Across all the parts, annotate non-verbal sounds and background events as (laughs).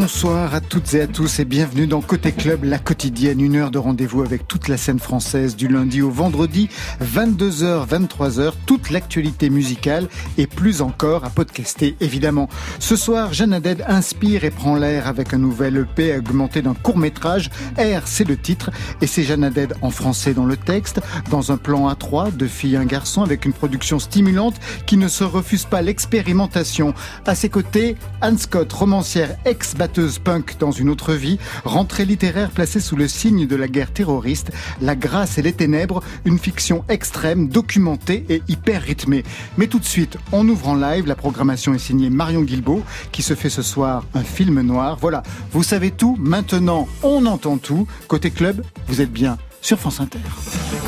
Bonsoir à toutes et à tous et bienvenue dans Côté Club, la quotidienne, une heure de rendez-vous avec toute la scène française du lundi au vendredi, 22h, 23h, toute l'actualité musicale et plus encore à podcaster évidemment. Ce soir, Jeanne Aded inspire et prend l'air avec un nouvel EP augmenté d'un court métrage. R, c'est le titre et c'est Jeanne Aded en français dans le texte, dans un plan A3, deux filles, un garçon avec une production stimulante qui ne se refuse pas l'expérimentation. À ses côtés, Anne Scott, romancière ex punk dans une autre vie, rentrée littéraire placée sous le signe de la guerre terroriste, La grâce et les ténèbres, une fiction extrême, documentée et hyper rythmée. Mais tout de suite, on ouvre en live, la programmation est signée Marion Guilbault, qui se fait ce soir un film noir. Voilà, vous savez tout, maintenant on entend tout. Côté club, vous êtes bien sur France Inter.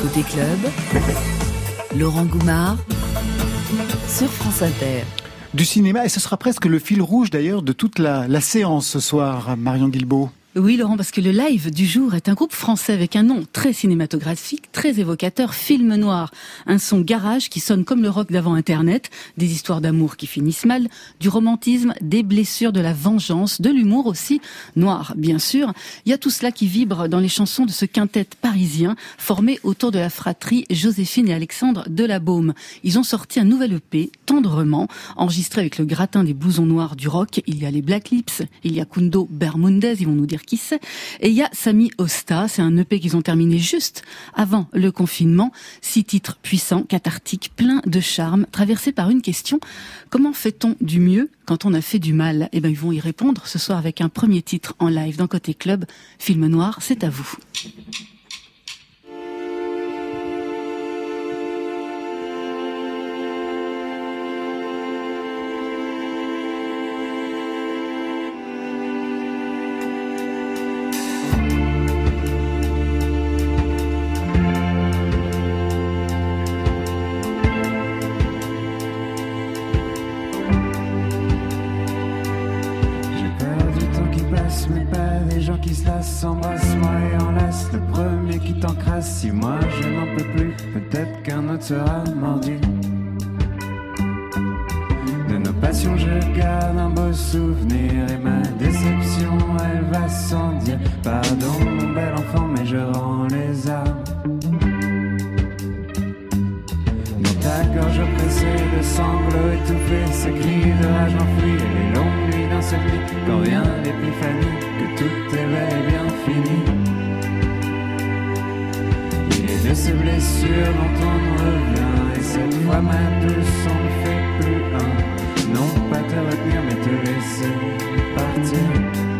Côté club, Laurent Goumard sur France Inter du cinéma, et ce sera presque le fil rouge d'ailleurs de toute la, séance ce soir, Marion Guilbault. Oui, Laurent, parce que le live du jour est un groupe français avec un nom très cinématographique, très évocateur, film noir. Un son garage qui sonne comme le rock d'avant Internet, des histoires d'amour qui finissent mal, du romantisme, des blessures, de la vengeance, de l'humour aussi, noir, bien sûr. Il y a tout cela qui vibre dans les chansons de ce quintet parisien formé autour de la fratrie Joséphine et Alexandre de la Baume. Ils ont sorti un nouvel EP, tendrement, enregistré avec le gratin des blousons noirs du rock. Il y a les Black Lips, il y a Kundo Bermundez, ils vont nous dire c'est. Et il y a Sami Osta, c'est un EP qu'ils ont terminé juste avant le confinement. Six titres puissants, cathartiques, pleins de charme, traversés par une question. Comment fait-on du mieux quand on a fait du mal? Eh ben, ils vont y répondre ce soir avec un premier titre en live dans Côté Club. Film noir, c'est à vous. Si moi je n'en peux plus, peut-être qu'un autre sera mordu. De nos passions, je garde un beau souvenir et ma déception, elle va sans dire. Pardon, mon bel enfant, mais je rends les armes. Dans ta gorge oppressée de sanglots étouffés, ces cris de rage enfouis et les longues nuits d'insomnie, quand vient l'épiphanie que tout est et bien fini de ces blessures dont on revient. Et cette fois, ma douce, on ne fait plus un. Non pas te retenir, mais te laisser partir.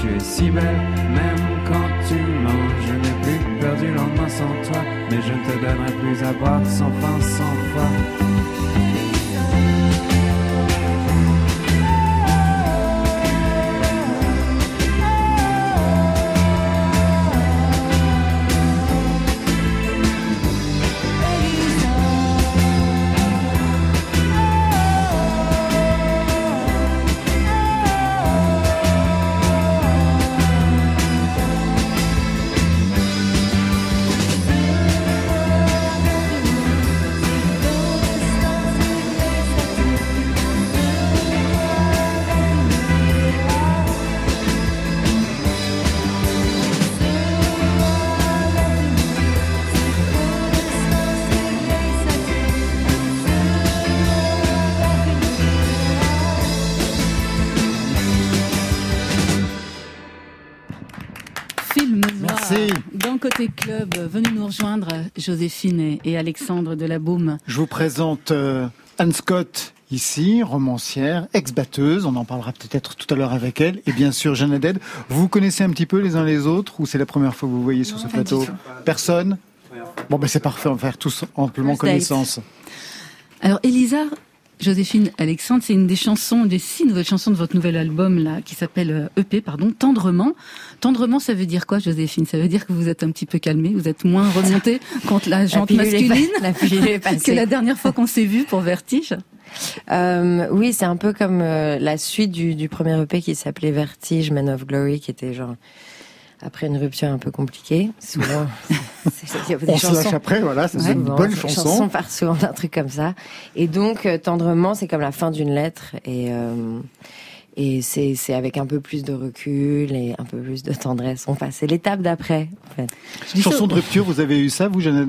Tu es si belle, même quand tu mens. Je n'ai plus peur du lendemain sans toi, mais je ne te donnerai plus à boire sans fin, sans foi. Joséphine et Alexandre de la Baume. Je vous présente euh, Anne Scott, ici, romancière, ex-batteuse, on en parlera peut-être tout à l'heure avec elle, et bien sûr Jeanne Haddad. Vous connaissez un petit peu les uns les autres ou c'est la première fois que vous voyez sur ce plateau? Personne? Bon ben c'est parfait, on va faire tous amplement connaissance. Alors Elisa, Joséphine Alexandre, c'est une des chansons, des six nouvelles chansons de votre nouvel album là, qui s'appelle EP, pardon, Tendrement. Tendrement, ça veut dire quoi, Joséphine? Ça veut dire que vous êtes un petit peu calmée, vous êtes moins remontée (laughs) contre la jante masculine la (laughs) que la dernière fois qu'on s'est vu pour Vertige? Euh, oui, c'est un peu comme euh, la suite du, du premier EP qui s'appelait Vertige, Man of Glory, qui était genre après une rupture un peu compliquée. Souvent, (laughs) on se lâche après, voilà, c'est une bonne chanson. chanson part souvent d'un truc comme ça. Et donc, euh, tendrement, c'est comme la fin d'une lettre et euh, et c'est c'est avec un peu plus de recul et un peu plus de tendresse. On passe, c'est l'étape d'après. En fait. Chanson de rupture, vous avez eu ça, vous, Jeanne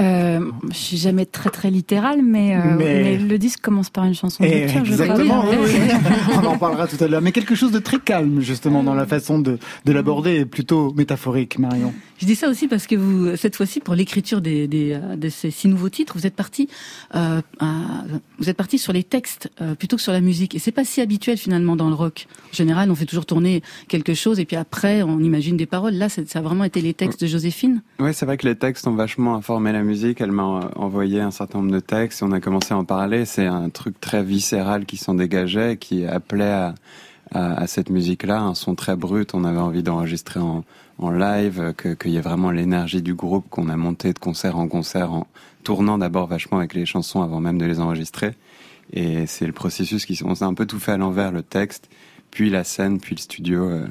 euh, je suis jamais très très littérale, mais, euh, mais... le disque commence par une chanson de eh. Exactement, oui, oui. (laughs) on en parlera tout à l'heure. Mais quelque chose de très calme justement dans la façon de, de l'aborder, plutôt métaphorique, Marion. Je dis ça aussi parce que vous, cette fois-ci, pour l'écriture des, des, de ces six nouveaux titres, vous êtes parti, euh, vous êtes parti sur les textes euh, plutôt que sur la musique. Et c'est pas si habituel finalement dans le rock. En général, on fait toujours tourner quelque chose et puis après, on imagine des paroles. Là, ça a vraiment été les textes de Joséphine. Oui, c'est vrai que les textes ont vachement informé la musique. Elle m'a envoyé un certain nombre de textes on a commencé à en parler. C'est un truc très viscéral qui s'en dégageait, qui appelait à, cette musique-là, un son très brut. On avait envie d'enregistrer en en live, qu'il y ait vraiment l'énergie du groupe qu'on a monté de concert en concert en tournant d'abord vachement avec les chansons avant même de les enregistrer. Et c'est le processus qui, on s'est un peu tout fait à l'envers, le texte, puis la scène, puis le studio. Euh,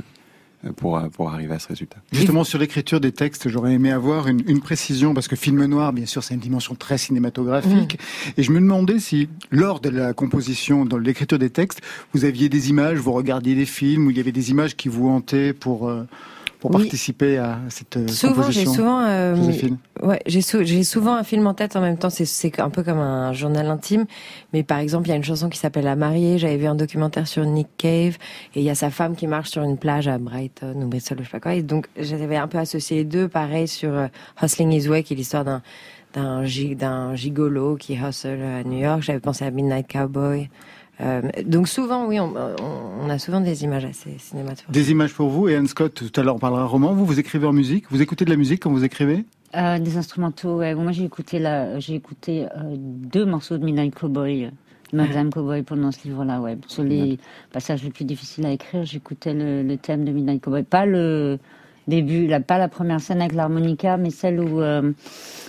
pour, pour arriver à ce résultat. Justement, sur l'écriture des textes, j'aurais aimé avoir une, une, précision, parce que film noir, bien sûr, c'est une dimension très cinématographique. Mmh. Et je me demandais si, lors de la composition, dans l'écriture des textes, vous aviez des images, vous regardiez des films, où il y avait des images qui vous hantaient pour... Euh, pour participer à cette euh, souvent, J'ai souvent, euh, ouais, j'ai j'ai souvent un film en tête en même temps. C'est c'est un peu comme un journal intime. Mais par exemple, il y a une chanson qui s'appelle La mariée. J'avais vu un documentaire sur Nick Cave et il y a sa femme qui marche sur une plage à Brighton ou Bristol, je sais pas quoi. Et donc j'avais un peu associé les deux. Pareil sur euh, Hustling His Way, qui est l'histoire d'un d'un gigolo qui hustle à New York. J'avais pensé à Midnight Cowboy. Euh, donc souvent, oui, on, on, a souvent des images assez cinématographiques. Des images pour vous. Et Anne Scott, tout à l'heure, on parlera roman. Vous, vous écrivez en musique Vous écoutez de la musique quand vous écrivez? Euh, Des instrumentaux, ouais. moi, j'ai écouté, la, j'ai écouté euh, deux morceaux de Midnight Cowboy. Madame Cowboy pendant ce livre-là, ouais. Sur les passages les plus difficiles à écrire, j'écoutais le, le, thème de Midnight Cowboy. Pas le début, la, pas la première scène avec l'harmonica, mais celle où, euh,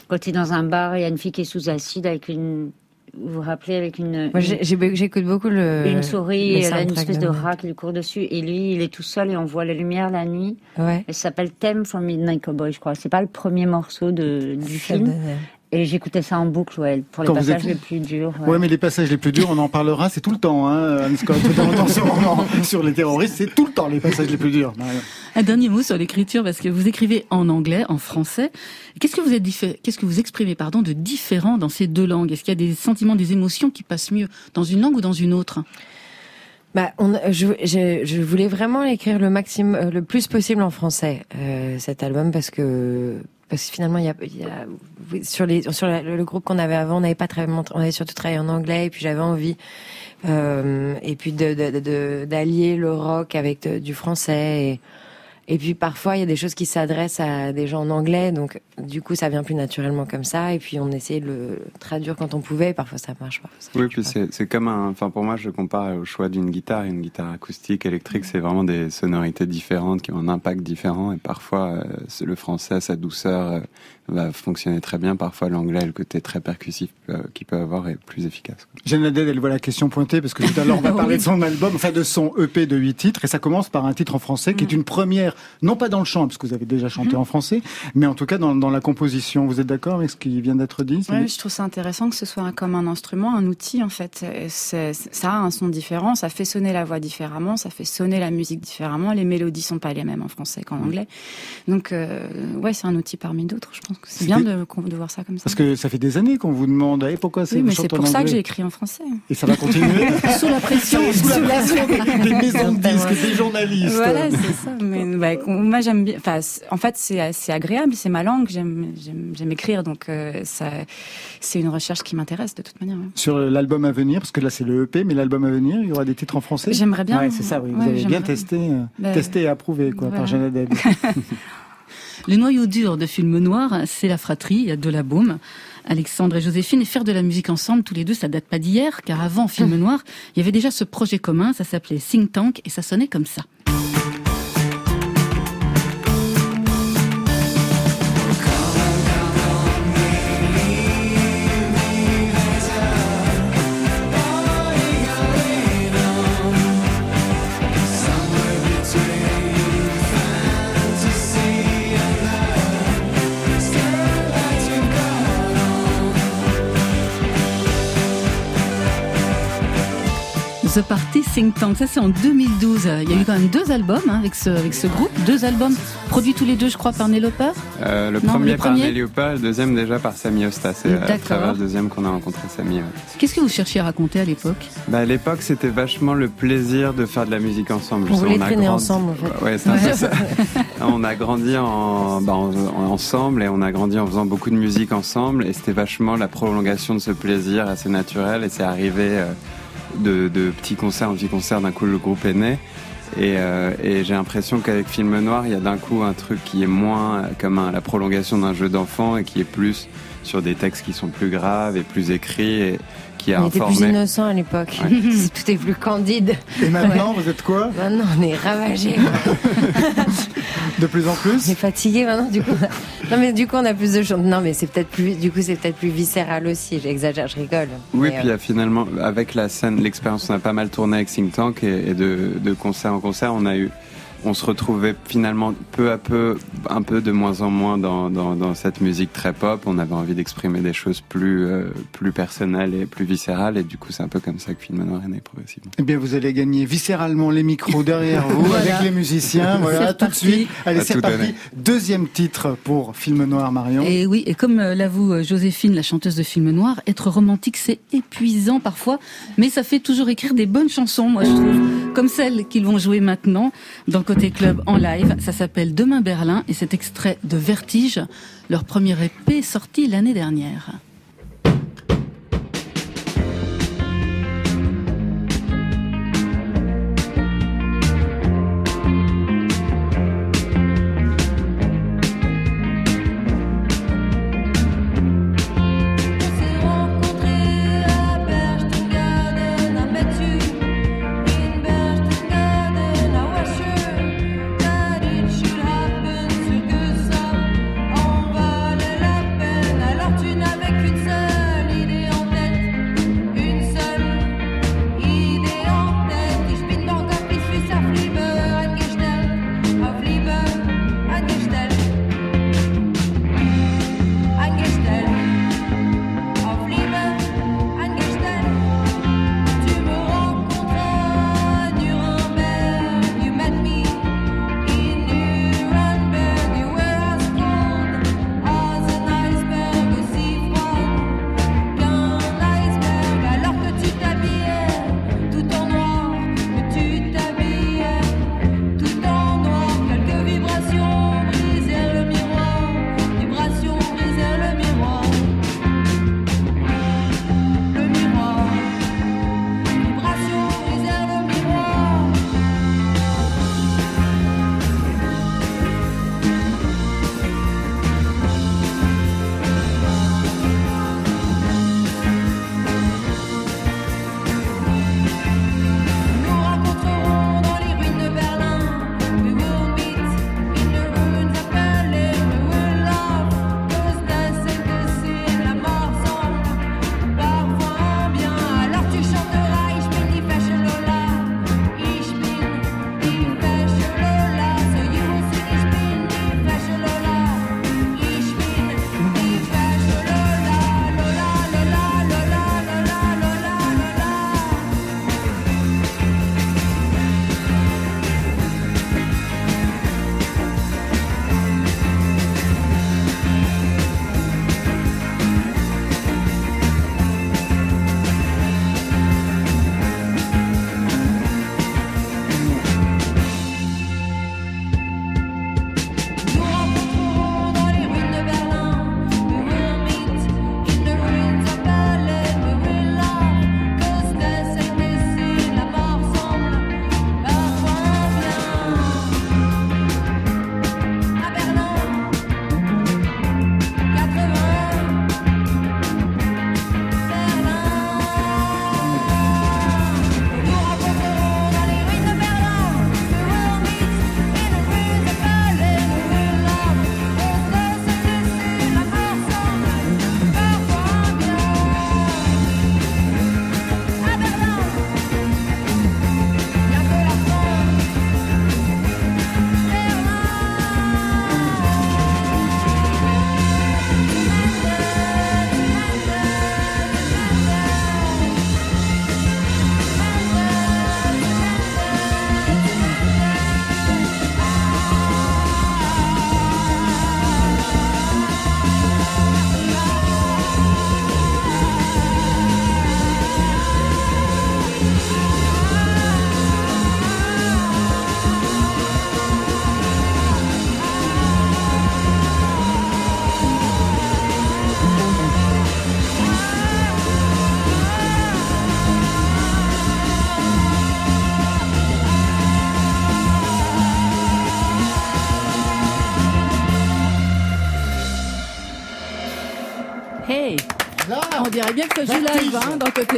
quand tu es dans un bar, il y a une fille qui est sous acide avec une vous vous rappelez avec une. Moi, j'écoute beaucoup le. Une souris, elle a une espèce de rat qui lui court dessus, et lui, il est tout seul et on voit la lumière la nuit. Ouais. Ça s'appelle Theme for Midnight Cowboy, je crois. C'est pas le premier morceau de, du film. Et j'écoutais ça en boucle, ouais, pour les passages les plus durs. Ouais. ouais. mais les passages les plus durs, on en parlera, c'est tout le temps, hein, Anne Scott. sur les terroristes, c'est tout le temps les passages les plus durs. Un dernier mot sur l'écriture, parce que vous écrivez en anglais, en français. Qu'est-ce que vous êtes qu'est-ce que vous exprimez, pardon, de différent dans ces deux langues? Est-ce qu'il y a des sentiments, des émotions qui passent mieux dans une langue ou dans une autre? Bah, on, je, je, je, voulais vraiment l'écrire le maximum, euh, le plus possible en français euh, cet album parce que parce que finalement il y a, sur le, groupe qu'on avait avant on n'avait pas très on avait surtout travaillé en anglais et puis j'avais envie euh, et puis d'allier le rock avec du français et puis parfois, il y a des choses qui s'adressent à des gens en anglais, donc du coup, ça vient plus naturellement comme ça. Et puis on essayait de le traduire quand on pouvait. Et parfois, ça marche pas. Ça oui, puis c'est comme un. Enfin, pour moi, je compare au choix d'une guitare. Une guitare acoustique, électrique, c'est vraiment des sonorités différentes qui ont un impact différent. Et parfois, euh, le français, sa douceur, euh, va fonctionner très bien. Parfois, l'anglais, le côté très percussif euh, qu'il peut avoir est plus efficace. Jeanne Haddad, elle voit la question pointée parce que tout à l'heure, on va (laughs) parler de son album, enfin de son EP de 8 titres. Et ça commence par un titre en français qui est mm. une première, non pas dans le chant, parce que vous avez déjà chanté mm. en français, mais en tout cas dans, dans la composition. Vous êtes d'accord avec ce qui vient d'être dit Oui, je trouve ça intéressant que ce soit comme un instrument, un outil en fait. C'est, ça a un son différent, ça fait sonner la voix différemment, ça fait sonner la musique différemment. Les mélodies sont pas les mêmes en français qu'en mm. anglais. Donc, euh, ouais, c'est un outil parmi d'autres, je pense c'est bien de, de, voir ça comme ça. Parce que ça fait des années qu'on vous demande hey, pourquoi c'est. Oui, mais c'est pour ça que j'ai écrit en français. Et ça va continuer (laughs) sous la pression, sous la pression des, maisons de disques, des journalistes. Voilà, c'est ça. Mais bah, moi j'aime bien. Enfin, en fait, c'est assez agréable, c'est ma langue. J'aime, j'aime, écrire, donc euh, ça, c'est une recherche qui m'intéresse de toute manière. Sur l'album à venir, parce que là c'est le EP, mais l'album à venir, il y aura des titres en français. J'aimerais bien. Ouais, c'est ça. Oui, vous avez bien testé, euh, bah, testé et approuvé quoi par Jeanne (laughs) Le noyau dur de film noir, c'est la fratrie. De la baume. Alexandre et Joséphine, et faire de la musique ensemble, tous les deux, ça date pas d'hier, car avant Film (laughs) Noir, il y avait déjà ce projet commun, ça s'appelait Think Tank, et ça sonnait comme ça. The Party Think Tank. Ça, c'est en 2012. Il y a eu quand même deux albums hein, avec, ce, avec ce groupe. Deux albums produits tous les deux, je crois, par Nelly euh, le, premier par Nelly le deuxième déjà par Samy Osta. C'est à travers le deuxième qu'on a rencontré Samy. Qu'est-ce que vous cherchiez à raconter à l'époque? Bah, À l'époque, c'était vachement le plaisir de faire de la musique ensemble. On voulait traîner ensemble, en fait. Ouais, ça. (laughs) on a grandi en, bah, ensemble et on a grandi en faisant beaucoup de musique ensemble. Et c'était vachement la prolongation de ce plaisir assez naturel. Et c'est arrivé... Euh, de, de petits concerts en petits concerts, d'un coup le groupe est né. Et, euh, et j'ai l'impression qu'avec Film Noir, il y a d'un coup un truc qui est moins comme la prolongation d'un jeu d'enfant et qui est plus sur des textes qui sont plus graves et plus écrits. On était plus innocent à l'époque. (laughs) Tout est plus candide. Et maintenant, vous êtes quoi Maintenant, on est ravagé. (laughs) de plus en plus. On est fatigué maintenant. Du coup, non mais du coup, on a plus de choses. Non, mais c'est peut-être plus. Du coup, c'est peut-être plus viscéral aussi. J'exagère, je rigole. Oui, puis euh, finalement, avec la scène, l'expérience, on a pas mal tourné avec Think Tank et, de, de concert en concert, on a eu on se retrouvait finalement peu à peu, un peu de moins en moins dans, dans, cette musique très pop. On avait envie d'exprimer des choses plus, euh, plus personnelles et plus viscérales. Et du coup, c'est un peu comme ça que Film Noir est né progressivement. Eh bien, vous allez gagner viscéralement les micros derrière vous avec les musiciens. (laughs) Voilà, tout de suite. Allez, c'est parti. Deuxième titre pour Film Noir, Marion. Et oui, et comme euh, l'avoue euh, Joséphine, la chanteuse de Film Noir, être romantique, c'est épuisant parfois, mais ça fait toujours écrire des bonnes chansons, moi je trouve, comme celles qu'ils vont jouer maintenant dans Côté Club en live. Ça s'appelle Demain Berlin et c'est extrait de Vertige, leur premier épée sorti l'année dernière.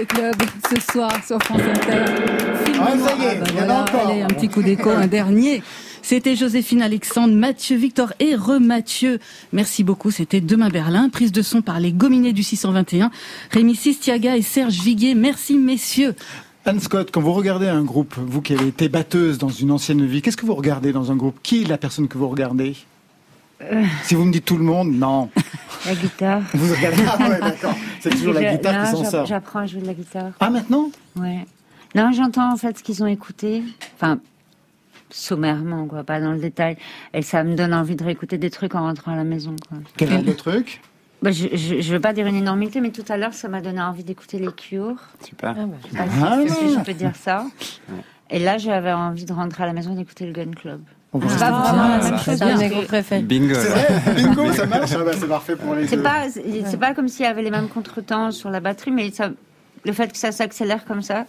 Club ce soir sur France Inter. Ah, ça y est, bah il y en a voilà, encore. allez, un petit coup d'écho, un dernier. C'était Joséphine Alexandre, Mathieu Victor et Re-Mathieu. Merci beaucoup. C'était Demain Berlin. Prise de son par les Gominés du 621. Rémi Sistiaga et Serge Viguier. Merci messieurs. Anne Scott, quand vous regardez un groupe, vous qui avez été batteuse dans une ancienne vie, qu'est-ce que vous regardez dans un groupe? Qui est la personne que vous regardez? Si vous me dites tout le monde, non. La guitare. (laughs) Vous regardez Ah ouais, d'accord. C'est toujours la guitare non, qui s'en sort. J'apprends à jouer de la guitare. Ah maintenant? Ouais. Non, j'entends en fait ce qu'ils ont écouté. Enfin, sommairement, quoi, pas dans le détail. Et ça me donne envie de réécouter des trucs en rentrant à la maison, quoi. Quel est le truc? Bah, je, je, je veux pas dire une énormité, mais tout à l'heure, ça m'a donné envie d'écouter les Cure. Super. Ah, bah, Je sais pas Ah. si je peux dire ça. Et là, j'avais envie de rentrer à la maison et d'écouter le Gun Club. On va C'est rester pas vraiment la Ah, même chose. C'est. Bingo. (laughs) Bingo, ça marche Ah bah, C'est parfait pour les C'est pas, c'est pas comme s'il y avait les mêmes contretemps sur la batterie, mais ça, le fait que ça s'accélère comme ça,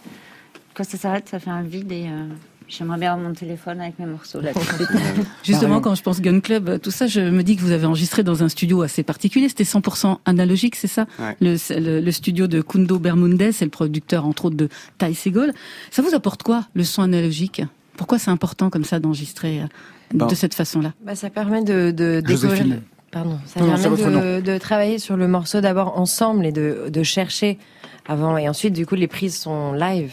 quand ça s'arrête, ça fait un vide et euh, j'aimerais bien avoir mon téléphone avec mes morceaux là. (laughs) Justement, quand je pense Gun Club, tout ça, je me dis que vous avez enregistré dans un studio assez particulier. C'était 100% analogique, c'est ça Ouais. le, le, le studio de Kundo Bermudez, c'est le producteur entre autres de Ty Segall. Ça vous apporte quoi, le son analogique? Pourquoi c'est important comme ça d'enregistrer euh, Bon. de cette façon-là? Bah, ça permet de, de découvrir. Joséphine. Pardon, ça Non, permet de, de travailler sur le morceau d'abord ensemble et de, de chercher avant. Et ensuite, du coup, les prises sont live.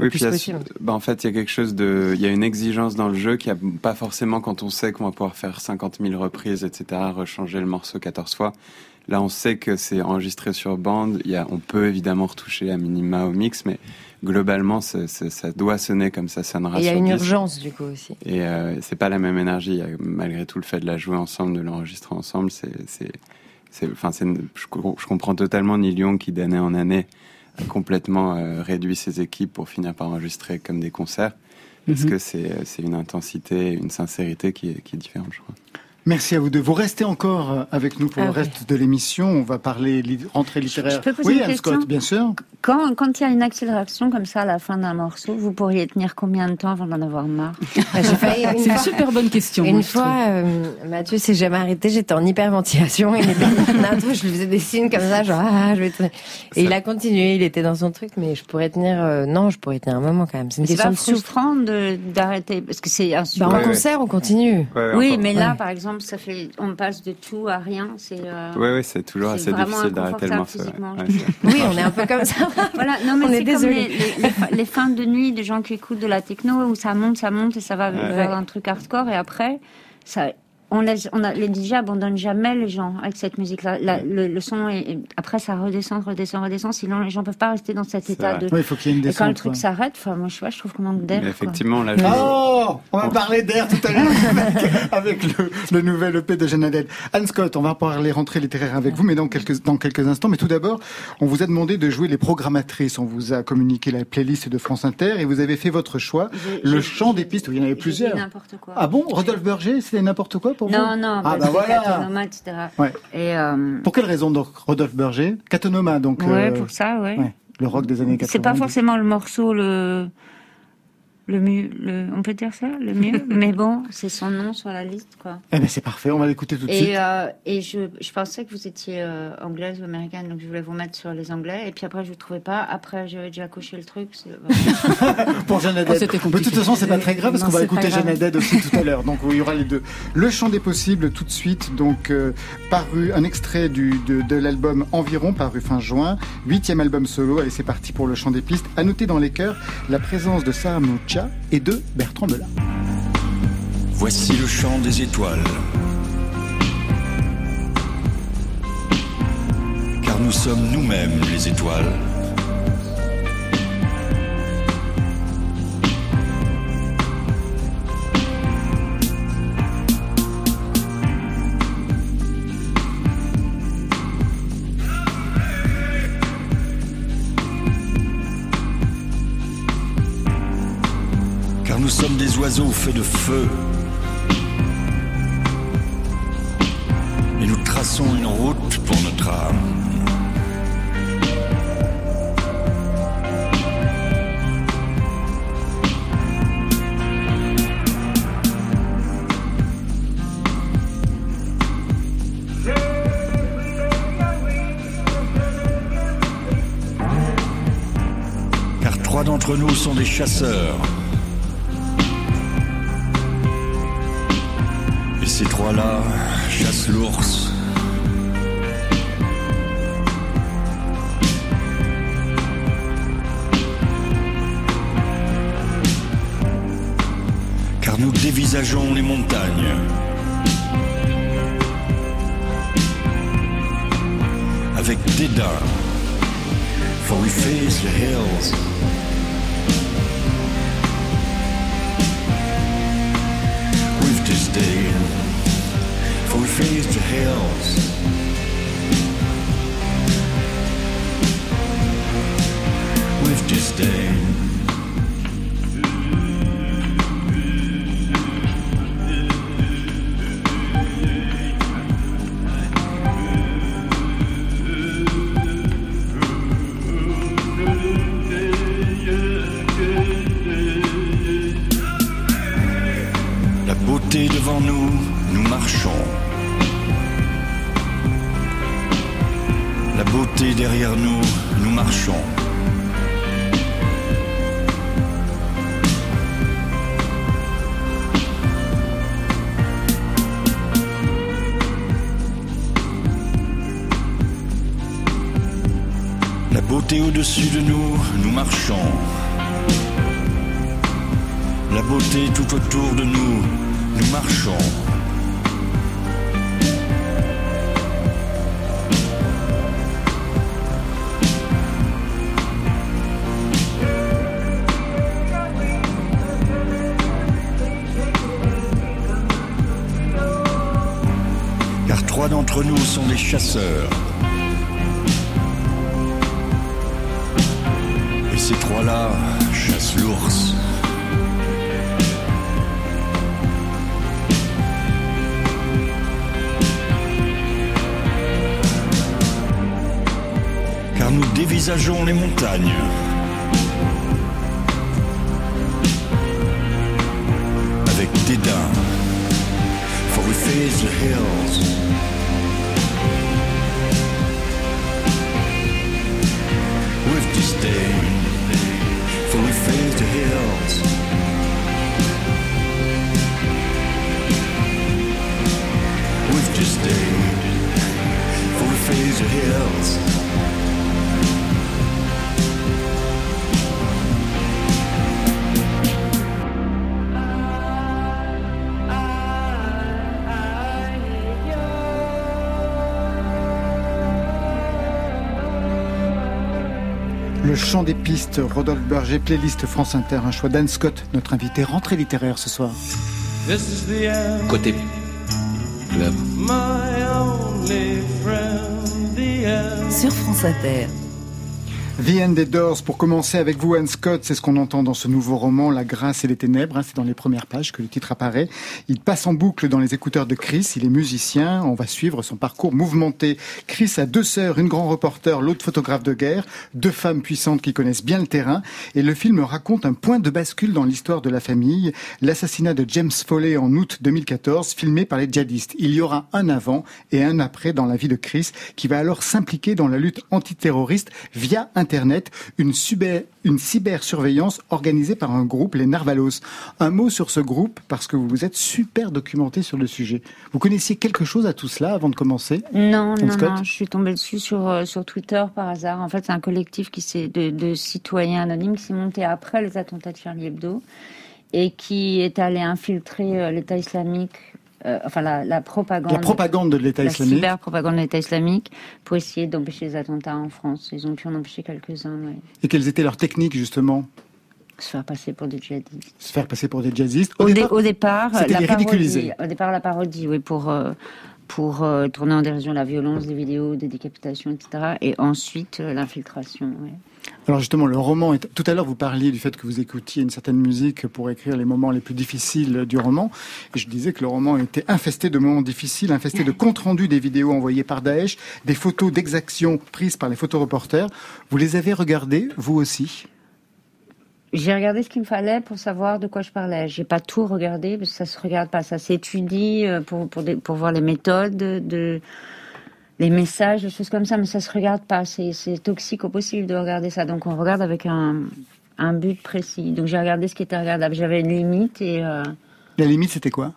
Oui, puis il y a- possible. bah, en fait, il y a quelque chose de, il y a une exigence dans le jeu qui a pas forcément quand on sait qu'on va pouvoir faire 50 000 reprises, etc., rechanger le morceau 14 fois. Là, on sait que c'est enregistré sur bande. Il y a, on peut évidemment retoucher à minima au mix, mais globalement, ça doit sonner comme ça sonnera il y a une urgence, du coup, aussi. Et euh, c'est pas la même énergie. Malgré tout le fait de la jouer ensemble, de l'enregistrer ensemble, c'est, enfin, je, co- je comprends totalement Neil Young qui d'année en année a complètement euh, réduit ses équipes pour finir par enregistrer comme des concerts. Parce Mhm. que c'est, c'est une intensité, une sincérité qui est, qui est différente, je crois. Merci à vous deux. Vous restez encore avec nous pour Ah le oui. reste de l'émission. On va parler rentrée littéraire. je peux poser oui, une question Scott, bien sûr. Quand, quand il y a une accélération comme ça à la fin d'un morceau, vous pourriez tenir combien de temps avant d'en avoir marre? (laughs) Une C'est une fois- super bonne question. Une fois, euh, Mathieu s'est jamais arrêté, j'étais en hyperventilation, il était en intro, je lui faisais des signes comme ça, genre, ah, je vais tenir. Et il a continué, il était dans son truc, mais je pourrais tenir, euh, non, je pourrais tenir un moment quand même. C'est une question pas frustrant d'arrêter parce que c'est un Bah, super. en concert, on continue. oui, mais là, Ouais. par exemple, ça fait, on passe de tout à rien. C'est. euh, Oui, oui, c'est toujours assez difficile d'arrêter le morceau. ouais. Ouais. Oui, on est un peu comme ça. (laughs) Voilà, non, mais On est c'est comme désolé. les, les- les fin- les fins de nuit des gens qui écoutent de la techno où ça monte, ça monte et ça va Ouais. vers un truc hardcore et après, ça, on laisse, on a, les DJ abandonnent jamais les gens avec cette musique-là. La- le, le son est, après ça redescend, redescend, redescend. Sinon, les gens peuvent pas rester dans cet état vrai. de. Oui, il faut qu'il y ait une Et quand le descente. truc quoi. s'arrête, enfin, moi, je sais pas, je trouve qu'on manque d'air. Mais quoi. effectivement, là, je- Oh On va parler d'air tout à l'heure avec, avec le, le nouvel EP de Jeanne Adèle. Anne Scott, on va parler rentrée littéraire avec vous, mais dans quelques, dans quelques instants. Mais tout d'abord, on vous a demandé de jouer les programmatrices. On vous a communiqué la playlist de France Inter et vous avez fait votre choix. Le chant des pistes, il y en avait plusieurs. n'importe quoi. Ah bon Rodolphe Berger, c'était n'importe quoi pour Non, vous? non, Ah bah, bah c'est voilà Catonoma, etc. Ouais. Et, euh, Pour quelle raison donc Rodolphe Berger? Catonoma, donc ouais, euh, pour ça, ouais. ouais, le rock des années 80. C'est pas forcément le morceau le le mieux, le, on peut dire ça, le mieux. (laughs) mais bon, c'est son nom sur la liste, quoi. Eh ben c'est parfait, on va l'écouter tout de suite. Et, euh, et je, je pensais que vous étiez euh, anglaise ou américaine, donc je voulais vous mettre sur les anglais. Et puis après, je ne trouvais pas. Après, j'avais déjà coché le truc. (laughs) pour Jeanne Haddad. Oh, c'était de compliqué. toute façon, c'est pas très grave parce qu'on va écouter Haddad aussi tout à l'heure. Donc il y aura les deux. Le chant des possibles tout de suite. Donc euh, paru un extrait du, de, de l'album Environ paru fin juin, huitième album solo. Allez, c'est parti pour le chant des pistes. À noter dans les chœurs la présence de Sarah Moucha et de Bertrand Belin. Voici le chant des étoiles. Car nous sommes nous-mêmes les étoiles. des oiseaux faits de feu. Et nous traçons une route pour notre âme. Car trois d'entre nous sont des chasseurs. Trois-là chassent l'ours. Car nous dévisageons les montagnes. Avec dédain. For we face the hills. With disdain. For we face the hills. With disdain. La La beauté derrière nous, nous marchons. La beauté au-dessus de nous, nous marchons. La beauté tout autour de nous, nous marchons. Nous sont des chasseurs. Et ces trois-là chassent l'ours. car nous dévisageons les montagnes. Avec dédain, for. Le chant des pistes, Rodolphe Berger, playlist France Inter, un choix d'Anne Scott, notre invité rentrée littéraire ce soir. This is the end, Côté club. my only friend, the end. Sur France Inter. The End des Doors, pour commencer avec vous, Anne Scott, c'est ce qu'on entend dans ce nouveau roman, La grâce et les ténèbres, hein, c'est dans les premières pages que le titre apparaît. Il passe en boucle dans les écouteurs de Chris, il est musicien, on va suivre son parcours mouvementé. Chris a deux sœurs, une grand reporter, l'autre photographe de guerre, deux femmes puissantes qui connaissent bien le terrain, et le film raconte un point de bascule dans l'histoire de la famille, l'assassinat de James Foley en août 2014, filmé par les djihadistes. Il y aura un avant et un après dans la vie de Chris, qui va alors s'impliquer dans la lutte antiterroriste via Internet, une, une cybersurveillance organisée par un groupe, les Narvalos. Un mot sur ce groupe, parce que vous vous êtes super documenté sur le sujet. Vous connaissiez quelque chose à tout cela avant de commencer? Non, non, non, je suis tombée dessus sur, euh, sur Twitter par hasard. En fait, c'est un collectif qui de, de citoyens anonymes qui s'est monté après les attentats de Charlie Hebdo et qui est allé infiltrer euh, l'État islamique, euh, enfin la, la propagande. La propagande de l'État la islamique. cyber-propagande de l'État islamique pour essayer d'empêcher les attentats en France. Ils ont pu en empêcher quelques-uns, ouais. Et quelles étaient leurs techniques, justement? Se faire passer pour des djihadistes. Se faire passer pour des djihadistes. Au, dé- départ, au départ, la parodie, au départ, la parodie, oui, pour, euh, pour euh, tourner en dérision la violence, des vidéos, des décapitations, etc. Et ensuite, l'infiltration, oui. Alors justement, le roman. Tout à l'heure, vous parliez du fait que vous écoutiez une certaine musique pour écrire les moments les plus difficiles du roman. Et je disais que le roman était infesté de moments difficiles, infesté de comptes rendus des vidéos envoyées par Daesh, des photos d'exactions prises par les photoreporters. Vous les avez regardées, vous aussi? J'ai regardé ce qu'il me fallait pour savoir de quoi je parlais. J'ai pas tout regardé parce que ça se regarde pas, ça s'étudie euh, pour pour pour voir les méthodes de les messages, des choses comme ça, mais ça se regarde pas. C'est c'est toxique au possible de regarder ça. Donc on regarde avec un un but précis. Donc j'ai regardé ce qui était regardable. J'avais une limite et euh, La limite, c'était quoi?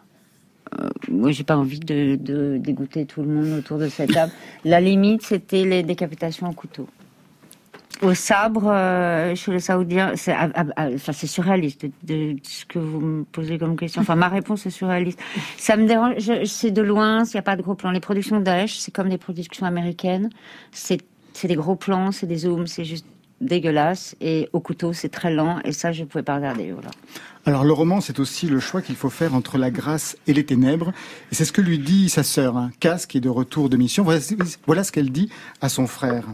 Moi j'ai pas envie de, de dégoûter tout le monde autour de cette table. (laughs) La limite c'était les décapitations au couteau. Au sabre, euh, chez les Saoudiens, c'est ah, ah, ah, c'est surréaliste de, ce que vous me posez comme question. Enfin, ma réponse est surréaliste. Ça me dérange, c'est de loin, s'il n'y a pas de gros plans. Les productions Daesh, c'est comme des productions américaines. C'est des gros plans, c'est des zooms, c'est juste dégueulasse. Et au couteau, c'est très lent. Et ça, je ne pouvais pas regarder. Voilà. Alors le roman, c'est aussi le choix qu'il faut faire entre la grâce et les ténèbres. Et c'est ce que lui dit sa sœur, hein, qui est de retour de mission. Voilà ce qu'elle dit à son frère.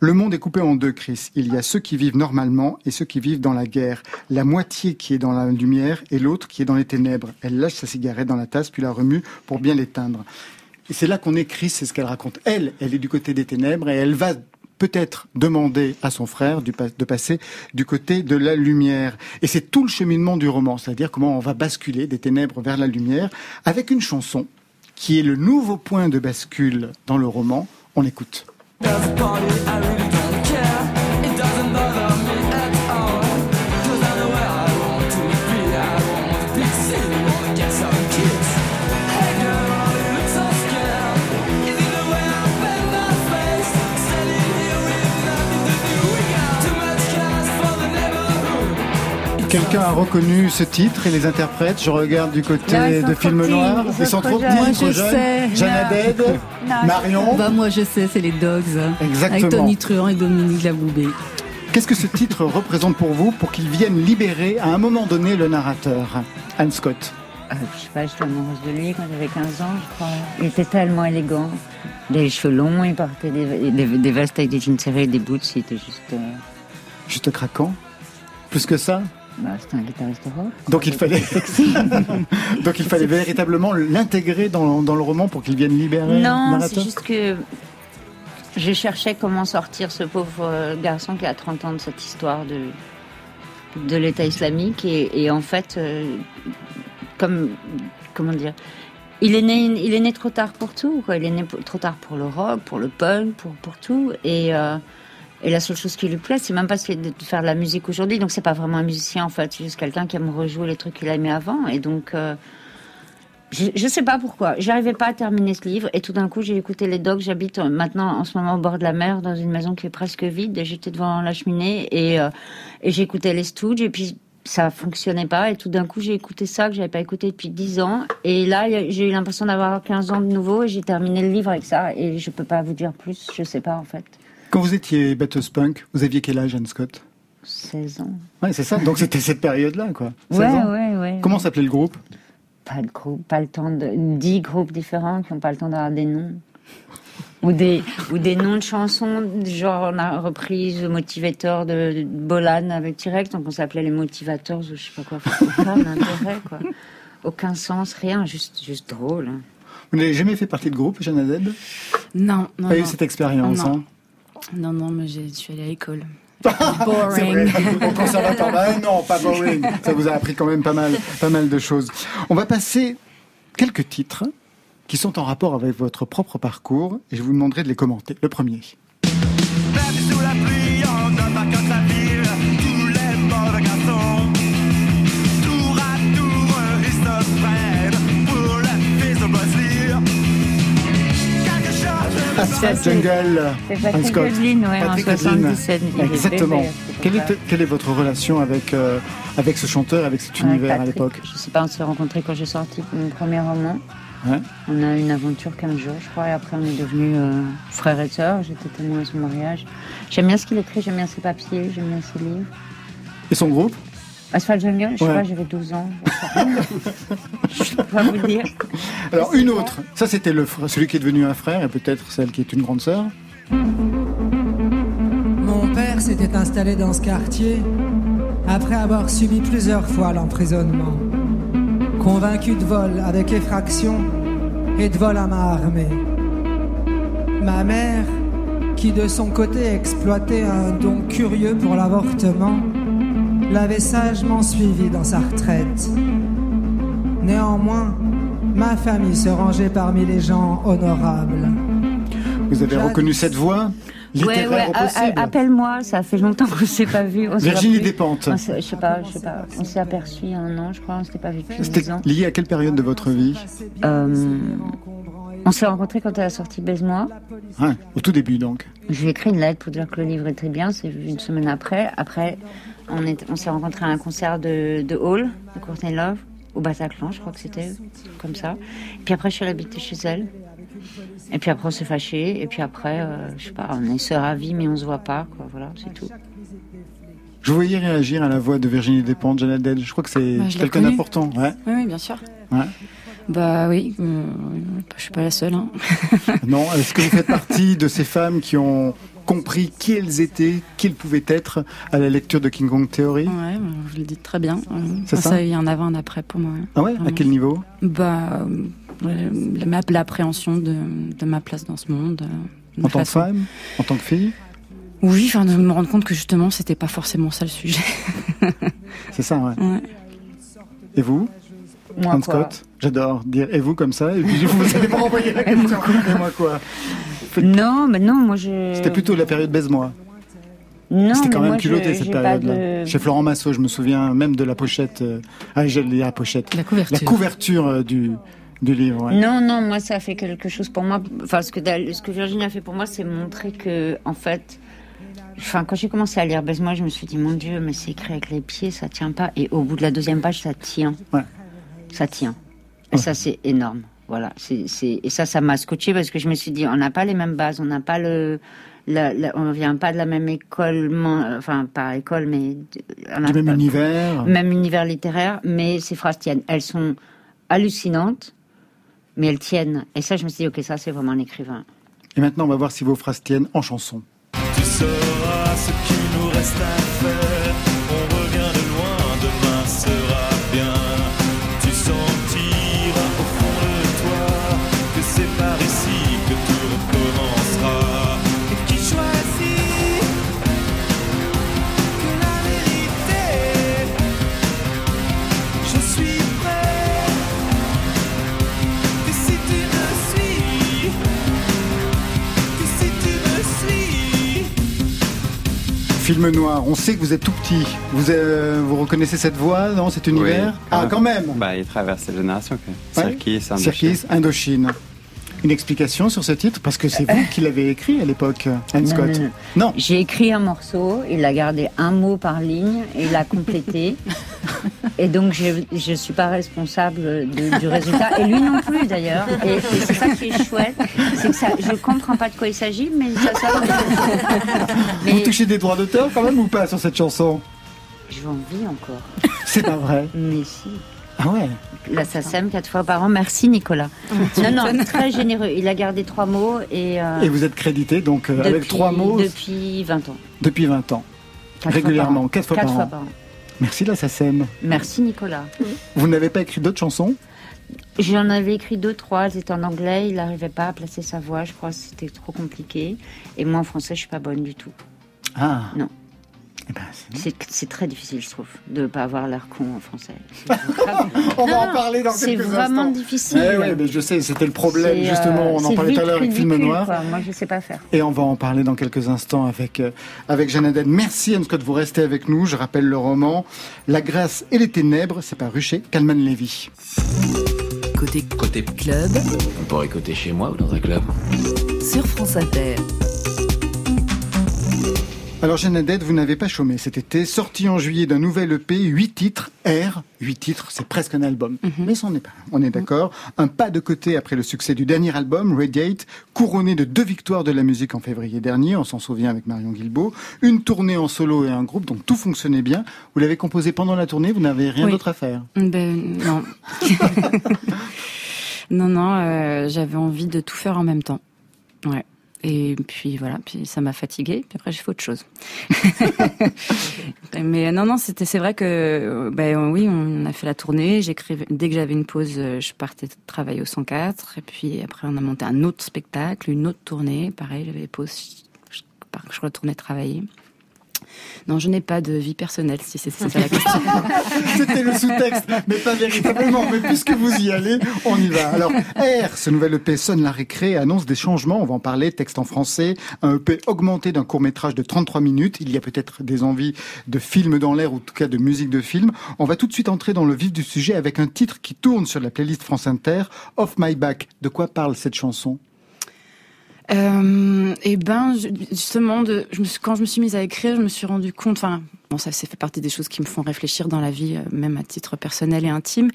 Le monde est coupé en deux, Chris. Il y a ceux qui vivent normalement et ceux qui vivent dans la guerre. La moitié qui est dans la lumière et l'autre qui est dans les ténèbres. Elle lâche sa cigarette dans la tasse puis la remue pour bien l'éteindre. Et c'est là qu'on est Chris, c'est ce qu'elle raconte. Elle, elle est du côté des ténèbres et elle va peut-être demander à son frère de passer du côté de la lumière. Et c'est tout le cheminement du roman, c'est-à-dire comment on va basculer des ténèbres vers la lumière avec une chanson qui est le nouveau point de bascule dans le roman. On écoute. Doesn't bother, I really Quelqu'un a reconnu ce titre et les interprètes? Je regarde du côté Non, de trop Film petits, Noir. ils sont trop trop jeunes. petits, trop je jeunes. sais. Jeanne Haddad, Marion. Bah moi je sais, c'est les Dogs. Exactement. Avec Tony Truant et Dominique Laboubé. Qu'est-ce que ce titre représente pour vous pour qu'il vienne libérer à un moment donné le narrateur, Anne Scott Euh, je sais pas, j'étais amoureuse de lui quand j'avais 15 ans, je crois. Il était tellement élégant. Les cheveux longs, il portait des, des, des vestes avec des jeans serrés et des boots. Il était juste. euh, Juste craquant Plus que ça? Bah, c'était un guitariste rock. Donc il fallait, (laughs) donc il fallait véritablement l'intégrer dans, dans le roman pour qu'il vienne libérer Non, c'est juste que je cherchais comment sortir ce pauvre euh, garçon qui a 30 ans de cette histoire de, de l'État islamique. Et, et en fait, euh, comme, comment dire, il est, né, il est né trop tard pour tout. Quoi. Il est né trop tard pour le rock, pour le punk, pour, pour tout. Et, euh, et la seule chose qui lui plaît, c'est même pas de faire de la musique aujourd'hui. Donc c'est pas vraiment un musicien en fait, c'est juste quelqu'un qui aime rejouer les trucs qu'il a aimé avant. Et donc euh, je, je sais pas pourquoi. J'arrivais pas à terminer ce livre et tout d'un coup j'ai écouté les dogs. J'habite euh, maintenant en ce moment au bord de la mer dans une maison qui est presque vide. J'étais devant la cheminée et, euh, et j'écoutais les Stooges et puis ça fonctionnait pas et tout d'un coup j'ai écouté ça que j'avais pas écouté depuis 10 ans et là j'ai eu l'impression d'avoir 15 ans de nouveau et j'ai terminé le livre avec ça et je peux pas vous dire plus. Je sais pas en fait. Quand vous étiez batteuse punk, vous aviez quel âge, Anne Scott? 16 ans. Ouais, c'est ça. Donc c'était cette période-là, quoi. 16 Ouais, ans. ouais, ouais. Comment s'appelait le groupe? Pas de groupe, pas le temps de. dix groupes différents qui n'ont pas le temps d'avoir des noms. Ou des, ou des noms de chansons, genre on a repris The Motivator de, Bolan avec T-Rex, donc on s'appelait les Motivators ou je sais pas quoi. Aucun (laughs) intérêt, quoi. Aucun sens, rien, juste, juste drôle. Vous n'avez jamais fait partie de groupe, Jeanne Non, non, Pas eu cette expérience, Non. hein? Non, non, mais j'ai- je suis allée à l'école. (laughs) Boring. Au conservatoire, bah non, pas boring. Ça vous a appris quand même pas mal, pas mal de choses. On va passer quelques titres qui sont en rapport avec votre propre parcours et je vous demanderai de les commenter. Le premier. Même sous la pluie, on ne c'est- Jungle. C'est Scott. Godwin, ouais, en Patrick Godwin. 77. il est Exactement. c'est Quelle est, quelle est votre relation avec, euh, avec ce chanteur, avec cet ça. univers à l'époque Je sais pas, on s'est rencontrés quand j'ai sorti mon premier roman. Ouais. On a eu une aventure 15 jours, je crois, et après on est devenus euh, frères et sœurs. J'étais témoin à son mariage. J'aime bien ce qu'il écrit, j'aime bien ses papiers, j'aime bien ses livres. Et son groupe? Asphalt Jungle, je sais Ouais. pas, j'avais 12 ans. je peux (laughs) pas vous dire. Alors une autre, ça c'était le fr- celui qui est devenu un frère et peut-être celle qui est une grande sœur. Mon père s'était installé dans ce quartier après avoir subi plusieurs fois l'emprisonnement. Convaincu de vol avec effraction et de vol à main armée. Ma mère, qui de son côté exploitait un don curieux pour l'avortement, l'avait sagement suivi dans sa retraite. Néanmoins, ma famille se rangeait parmi les gens honorables. Vous avez reconnu cette voix ouais, possible. Appelle-moi, ça fait longtemps qu'on ne s'est pas vu. on Virginie. Despentes. On s'est- Je sais pas, je sais pas. On s'est aperçu il y a un an, je crois. On s'était pas vu depuis C'était 10 ans. lié à quelle période de votre vie Euh, on s'est rencontrés quand elle a sorti Baise-moi. Ouais, Au tout début donc. Je lui ai écrit une lettre pour dire que le livre était bien. C'est vu une semaine après. Après, on, est- on s'est rencontrés à un concert de, de Hall, de Courtney Love, au Bataclan, je crois que c'était comme ça. Puis après, je suis allée habiter chez elle. Et puis après, on s'est fâchés. Et puis après, euh, je sais pas, on est sœurs à vie, mais on se voit pas. Quoi. Voilà, c'est tout. Je vous voyais réagir à la voix de Virginie Despentes, Jeanne Haddad. Je crois que c'est Bah, quelqu'un d'important. Ouais. Oui, oui, bien sûr. Ouais. Bah oui, euh, je suis pas la seule. Hein. Non, est-ce que vous faites partie de ces femmes qui ont compris qui elles étaient, qui elles pouvaient être à la lecture de King Kong Theory Ouais, vous le dites très bien. C'est enfin, ça Il y a un avant, un après pour moi. Ah ouais À quel niveau? Bah, euh, la- l'appréhension de, de ma place dans ce monde. euh, En tant que femme En tant que fille? Oui, enfin, de me rendre compte que justement, c'était pas forcément ça le sujet. (laughs) C'est ça, ouais. Ouais. Et vous? Moi. Scott? J'adore dire et vous comme ça, et puis vous allez pas renvoyer la question. Et moi quoi? Non, mais non, moi je. C'était plutôt la période baise-moi. Non, C'était quand mais même moi, culotté je- cette période-là. de- Chez Florent Massot, je me souviens même de la pochette. euh, Ah, j'allais dire la pochette. La couverture. La couverture euh, du, du livre. ouais. Non, non, moi ça a fait quelque chose pour moi. Enfin, ce que, ce que Virginie a fait pour moi, c'est montrer que, en fait, enfin, quand j'ai commencé à lire Baise-moi, je me suis dit, mon Dieu, mais c'est écrit avec les pieds, ça tient pas. Et au bout de la deuxième page, ça tient. Ouais. Ça tient. Et Ouais. ça, c'est énorme. Voilà. C'est, c'est... Et ça, ça m'a scotché parce que je me suis dit, on n'a pas les mêmes bases, on n'a pas le. la- la- on vient pas de la même école, men- enfin pas école, mais on a Du même pas- univers. même univers littéraire, mais ces phrases tiennent. Elles sont hallucinantes, mais elles tiennent. Et ça, je me suis dit, ok, ça, c'est vraiment un écrivain. Et maintenant, on va voir si vos phrases tiennent en chanson. Tu sauras ce qu'il nous reste à Film noir, on sait que vous êtes tout petit. Vous, euh, vous reconnaissez cette voix, non, cet univers? Oui, Ah, quand même Bah, il traverse les générations. Quand même. Ouais. Cirkis, Indochine. Cirkis, Indochine. Une explication sur ce titre Parce que c'est vous qui l'avez écrit à l'époque, Anne Non, Scott. non, non. Non. J'ai écrit un morceau, il a gardé un mot par ligne et il l'a complété. (laughs) et donc, je ne suis pas responsable de- du résultat. Et lui non plus, d'ailleurs. Et, et c'est ça qui est chouette. C'est que ça, je comprends pas de quoi il s'agit, mais ça sort. Vous Mais touchez des droits d'auteur quand même ou pas sur cette chanson? J'en vis encore. C'est pas vrai. Mais si. Ah ouais La SACEM quatre fois par an. Merci Nicolas. Non, non, très généreux. Il a gardé trois mots et, euh, Et vous êtes crédité donc euh, avec depuis- trois mots Depuis 20 ans. depuis 20 ans. Quatre Régulièrement, fois par an. quatre fois Quatre par fois an. par an. Merci la SACEM. Merci Nicolas. Vous n'avez pas écrit d'autres chansons? J'en avais écrit deux, trois, elles étaient en anglais, il n'arrivait pas à placer sa voix, je crois que c'était trop compliqué. Et moi en français, je suis pas bonne du tout. Ah Non. Eh ben, c'est- C'est c'est très difficile, je trouve, de ne pas avoir l'air con en français. (laughs) On va en parler dans C'est quelques vraiment instants. difficile. Eh ouais, mais je sais, c'était le problème C'est, euh, justement. On en c'est parlait tout à l'heure avec Film Noir. quoi. Moi, je sais pas faire. Et on va en parler dans quelques instants avec, euh, avec Jeanne. Merci Anne Scott, vous restez avec nous. Je rappelle le roman La grâce et les ténèbres, c'est paru chez Calman Levy. Côté Côté club On pourrait écouter chez moi ou dans un club. sur France Inter. Alors Jeanne Haddad, vous n'avez pas chômé cet été. Sorti en juillet d'un nouvel EP, 8 titres, R, 8 titres, c'est presque un album. Mais ça, on est pas, on est d'accord. Un pas de côté après le succès du dernier album, Radiate, couronné de deux victoires de la musique en février dernier, on s'en souvient avec Marion Guilbault. Une tournée en solo et un groupe, donc tout fonctionnait bien. Vous l'avez composé pendant la tournée, vous n'avez rien Oui. d'autre à faire. Ben non. (laughs) non, non, euh, j'avais envie de tout faire en même temps. Ouais. Et puis voilà, puis ça m'a fatiguée, puis après j'ai fait autre chose. (laughs) Mais non, non, c'était, c'est vrai que, euh, ben oui, on a fait la tournée. J'écrivais dès que j'avais une pause, euh, je partais travailler au 104, et puis après on a monté un autre spectacle, une autre tournée. Pareil, j'avais des pauses, je, je retournais travailler. Non, je n'ai pas de vie personnelle, si c'est ça la question. (laughs) C'était le sous-texte, mais pas véritablement. Mais puisque vous y allez, on y va. Alors, R, ce nouvel EP sonne la récré, annonce des changements. On va en parler. Texte en français, un EP augmenté d'un court métrage de 33 minutes. Il y a peut-être des envies de film dans l'air, ou en tout cas de musique de film. On va tout de suite entrer dans le vif du sujet avec un titre qui tourne sur la playlist France Inter, Off My Back. De quoi parle cette chanson? Euh, et ben, justement, quand je me suis mise à écrire, je me suis rendu compte, enfin, bon, ça, c'est fait partie des choses qui me font réfléchir dans la vie, euh, même à titre personnel et intime,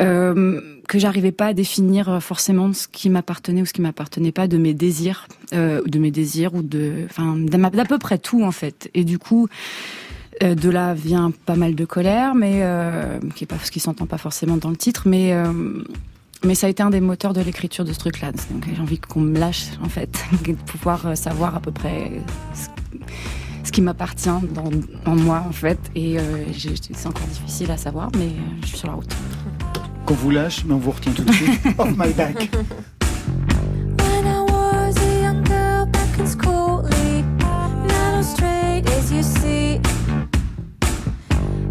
euh, que j'arrivais pas à définir euh, forcément ce qui m'appartenait ou ce qui m'appartenait pas de mes désirs, euh, de mes désirs ou de, enfin, d'à peu près tout en fait. Et du coup. de là vient pas mal de colère, mais qui est pas ce qui s'entend pas forcément dans le titre, mais mais ça a été un des moteurs de l'écriture de ce truc-là. Donc j'ai envie qu'on me lâche, en fait, (laughs) de pouvoir euh, savoir à peu près ce, ce qui m'appartient dans, en moi, en fait. Et euh, c'est encore difficile à savoir, mais euh, je suis sur la route. Qu'on vous lâche, mais on vous retient tout de suite. (laughs) Off My Back. When I was a young girl back in school, not as straight as you see.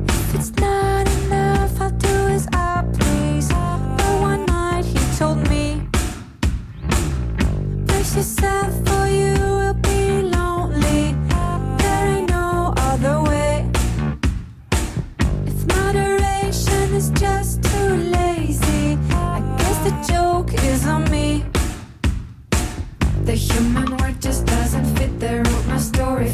If it's not the joke is on me. The human world just doesn't fit. They wrote my story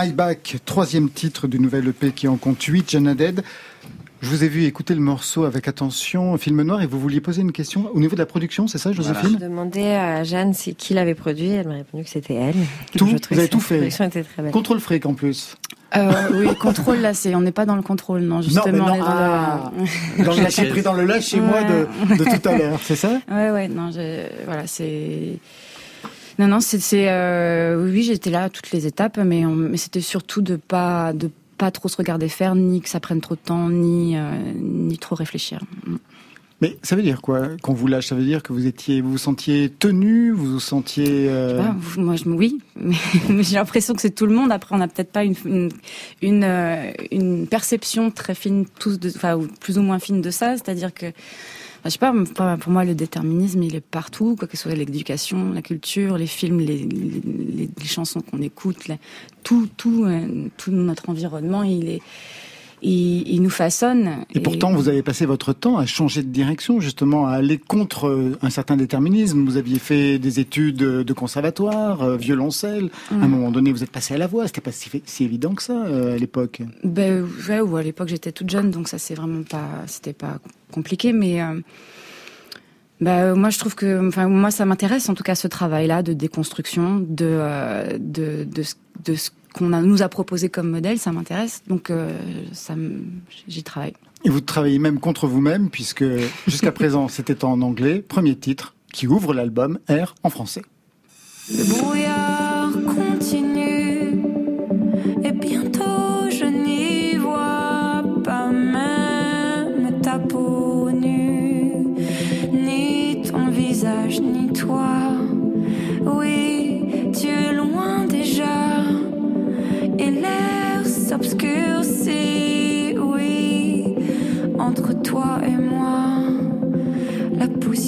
My Back, troisième titre du nouvel EP qui en compte 8, Jana Dead. Je vous ai vu écouter le morceau avec attention, film noir, et vous vouliez poser une question au niveau de la production, c'est ça, Je Joséphine demandais à Jeanne si- qui l'avait produit. Elle m'a répondu que c'était elle. Tout Je Vous avez tout fait production était très belle. Contrôle fric en plus. Euh, oui, contrôle, là, c'est, on n'est pas dans le contrôle, non, justement. non, mais non, on est dans ah, le- dans le (laughs) lâcher pris dans le lâcher moi de, de tout à l'heure, c'est ça? Ouais, ouais, non, je, voilà, c'est. Non, non, c'est, euh, oui, j'étais là à toutes les étapes, mais, on- mais c'était surtout de pas, de pas trop se regarder faire, ni que ça prenne trop de temps, ni, euh, ni trop réfléchir. Mais ça veut dire quoi qu'on vous lâche? Ça veut dire que vous étiez, vous vous sentiez tenu, Vous vous sentiez euh, moi, je, oui, mais, (laughs) j'ai l'impression que c'est tout le monde. Après, on n'a peut-être pas une, une, une, une perception très fine, tous, de, enfin, plus ou moins fine de ça. C'est-à-dire que, je sais pas, pour moi, le déterminisme, il est partout, quoi que ce soit l'éducation, la culture, les films, les, les, chansons qu'on écoute, tout, tout, euh, tout notre environnement, il est, il, il nous façonne. Et pourtant, vous avez passé votre temps à changer de direction, justement, à aller contre euh, un certain déterminisme. Vous aviez fait des études de conservatoire, euh, violoncelle. À un Mm. moment donné, vous êtes passé à la voix. C'était pas si, si évident que ça euh, à l'époque. Ben ouais, ou à l'époque j'étais toute jeune, donc ça c'est vraiment pas, c'était pas compliqué, mais euh, ben, moi je trouve que, enfin moi ça m'intéresse en tout cas ce travail-là de déconstruction, de euh, de de, ce- de ce qu'on a, nous a proposé comme modèle, ça m'intéresse, donc euh, ça, j'y travaille. Et vous travaillez même contre vous-même, puisque jusqu'à (laughs) présent, c'était en anglais. Premier titre qui ouvre l'album R en français. Le brouillard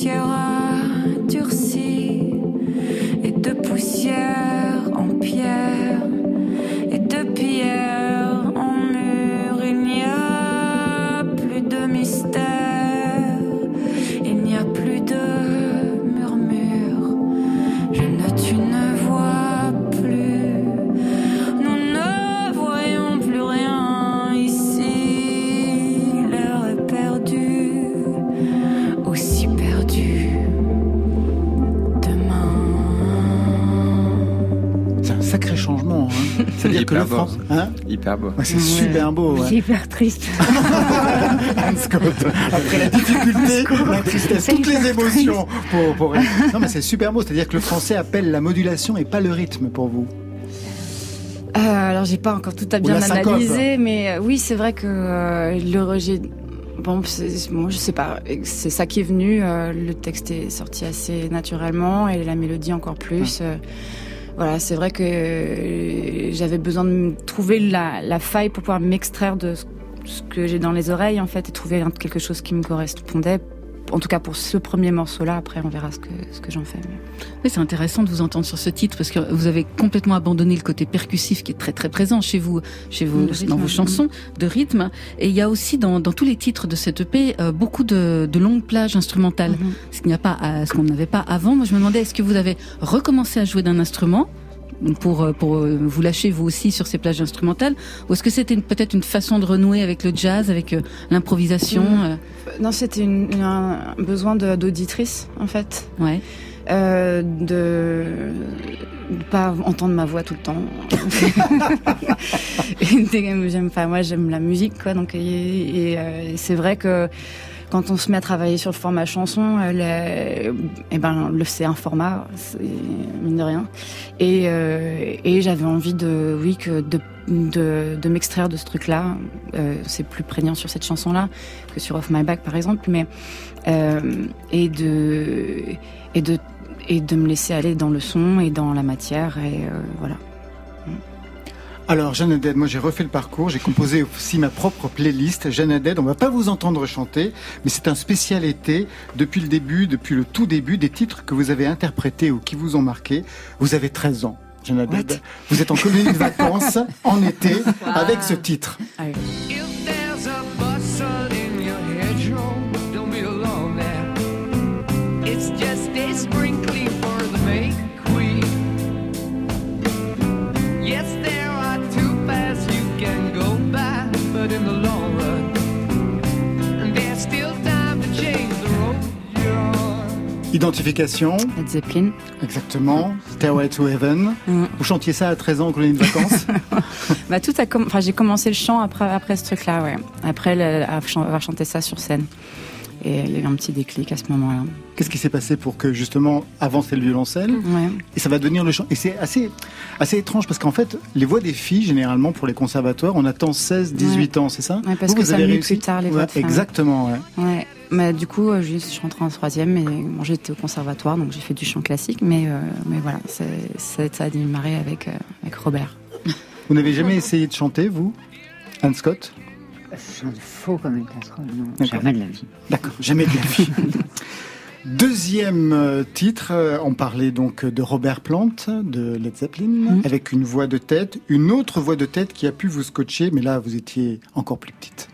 la C'est-à-dire que le beau. France. Hein Hyper beau. Ouais, c'est super beau. ouais. C'est hyper triste. (laughs) Après la difficulté, la tristesse, toutes les émotions. Pour, pour... Non, mais c'est super beau. C'est-à-dire que le français appelle la modulation et pas le rythme pour vous. Euh, alors j'ai pas encore tout à bien analysé, mais euh, oui c'est vrai que euh, le rejet. Bon, moi je sais pas, c'est ça qui est venu. euh, le texte est sorti assez naturellement et la mélodie encore plus. euh, voilà, c'est vrai que euh, j'avais besoin de trouver la, faille pour pouvoir m'extraire de ce, que j'ai dans les oreilles en fait et trouver quelque chose qui me correspondait. En tout cas pour ce premier morceau-là. Après on verra ce que ce que j'en fais. mais- Oui, c'est intéressant de vous entendre sur ce titre parce que vous avez complètement abandonné le côté percussif qui est très très présent chez vous, chez vous rythme, dans vos chansons de rythme. Et il y a aussi dans, dans tous les titres de cette EP euh, beaucoup de, de longues plages instrumentales, Mhm. ce qu'il n'y a pas, à- ce qu'on n'avait pas avant. Moi, je me demandais est-ce que vous avez recommencé à jouer d'un instrument pour euh, pour euh, vous lâcher vous aussi sur ces plages instrumentales ou est-ce que c'était peut-être une façon de renouer avec le jazz, avec euh, l'improvisation Mm. Non, c'était un besoin d'auditrice en fait. Ouais. Euh, de de pas entendre ma voix tout le temps. (laughs) J'aime pas, moi j'aime la musique quoi. Donc et, et, c'est vrai que quand on se met à travailler sur le format chanson, euh, le- eh ben c'est un format, mine de rien. Et, euh, et j'avais envie de, oui, que de m'extraire de ce truc-là. Euh, c'est plus prégnant sur cette chanson-là que sur Off My Back par exemple, mais et de et de et de me laisser aller dans le son et dans la matière et voilà. Alors, Jeanne Haddad, moi j'ai refait le parcours, j'ai composé aussi ma propre playlist. Jeanne Haddad, on va pas vous entendre chanter, mais c'est un spécial été, depuis le début, depuis le tout début, des titres que vous avez interprétés ou qui vous ont marqué. Vous avez 13 ans, Jeanne Haddad. Vous êtes en colonie de vacances, en été, (laughs) avec ce titre. If Identification. Led Zeppelin. Exactement. Stairway to Heaven. Mm. Vous chantiez ça à 13 ans en colonie de vacances Bah tout a comm- enfin j'ai commencé le chant après après ce truc-là, ouais. Après le- avoir chanté ça sur scène. Et il y a eu un petit déclic à ce moment-là. Qu'est-ce qui s'est passé pour que justement c'était le violoncelle Ouais. et ça va devenir le chant Et c'est assez, assez étrange parce qu'en fait, les voix des filles, généralement pour les conservatoires, on attend 16, 18 ans, c'est ça Ouais, parce Vous, que vous ça avez réussi plus tard les voix Ouais, de. Exactement, ouais. Ouais. Mais du coup, euh, je suis rentrée en troisième et bon, j'étais au conservatoire, donc j'ai fait du chant classique. Mais, euh, mais voilà, ça a démarré avec, euh, avec Robert. Vous n'avez jamais essayé de chanter, vous Anne Scott? Faux comme une casserole, non. Jamais de la vie. D'accord, jamais de la vie. (laughs) Deuxième euh, titre, euh, on parlait donc de Robert Plant de Led Zeppelin, Mhm. avec une voix de tête, une autre voix de tête qui a pu vous scotcher, mais là vous étiez encore plus petite.